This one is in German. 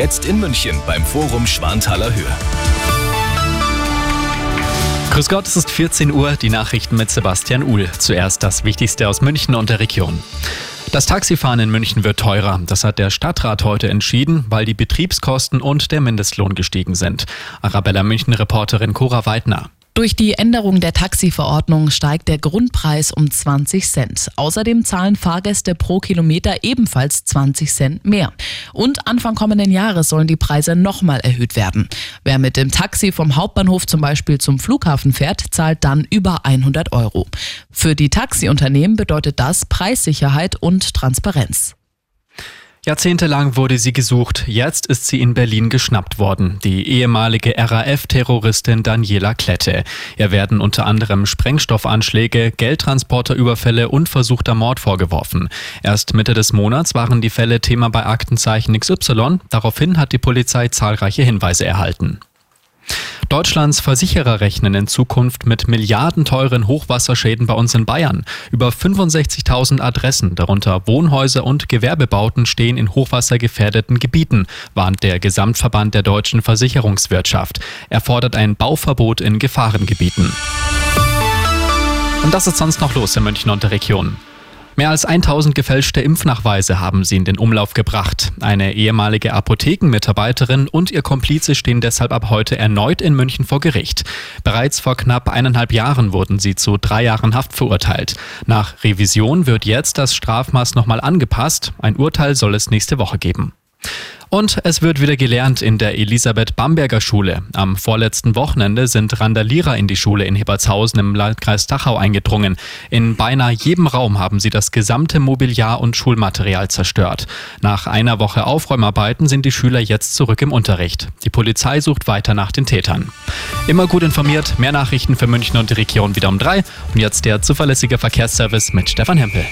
Jetzt in München beim Forum Schwanthaler Höhe. Grüß Gott, es ist 14 Uhr, die Nachrichten mit Sebastian Uhl. Zuerst das Wichtigste aus München und der Region. Das Taxifahren in München wird teurer. Das hat der Stadtrat heute entschieden, weil die Betriebskosten und der Mindestlohn gestiegen sind. Arabella München-Reporterin Cora Weidner. Durch die Änderung der Taxiverordnung steigt der Grundpreis um 20 Cent. Außerdem zahlen Fahrgäste pro Kilometer ebenfalls 20 Cent mehr. Und Anfang kommenden Jahres sollen die Preise nochmal erhöht werden. Wer mit dem Taxi vom Hauptbahnhof zum Beispiel zum Flughafen fährt, zahlt dann über 100 Euro. Für die Taxiunternehmen bedeutet das Preissicherheit und Transparenz. Jahrzehntelang wurde sie gesucht, jetzt ist sie in Berlin geschnappt worden, die ehemalige RAF-Terroristin Daniela Klette. Ihr werden unter anderem Sprengstoffanschläge, Geldtransporterüberfälle und versuchter Mord vorgeworfen. Erst Mitte des Monats waren die Fälle Thema bei Aktenzeichen XY, daraufhin hat die Polizei zahlreiche Hinweise erhalten. Deutschlands Versicherer rechnen in Zukunft mit milliardenteuren Hochwasserschäden bei uns in Bayern. Über 65.000 Adressen, darunter Wohnhäuser und Gewerbebauten, stehen in hochwassergefährdeten Gebieten, warnt der Gesamtverband der deutschen Versicherungswirtschaft. Er fordert ein Bauverbot in Gefahrengebieten. Und das ist sonst noch los in München und der Region. Mehr als 1000 gefälschte Impfnachweise haben sie in den Umlauf gebracht. Eine ehemalige Apothekenmitarbeiterin und ihr Komplize stehen deshalb ab heute erneut in München vor Gericht. Bereits vor knapp eineinhalb Jahren wurden sie zu drei Jahren Haft verurteilt. Nach Revision wird jetzt das Strafmaß nochmal angepasst. Ein Urteil soll es nächste Woche geben. Und es wird wieder gelernt in der Elisabeth Bamberger Schule. Am vorletzten Wochenende sind Randalierer in die Schule in Hebertshausen im Landkreis Dachau eingedrungen. In beinahe jedem Raum haben sie das gesamte Mobiliar und Schulmaterial zerstört. Nach einer Woche Aufräumarbeiten sind die Schüler jetzt zurück im Unterricht. Die Polizei sucht weiter nach den Tätern. Immer gut informiert, mehr Nachrichten für München und die Region wieder um drei. Und jetzt der zuverlässige Verkehrsservice mit Stefan Hempel.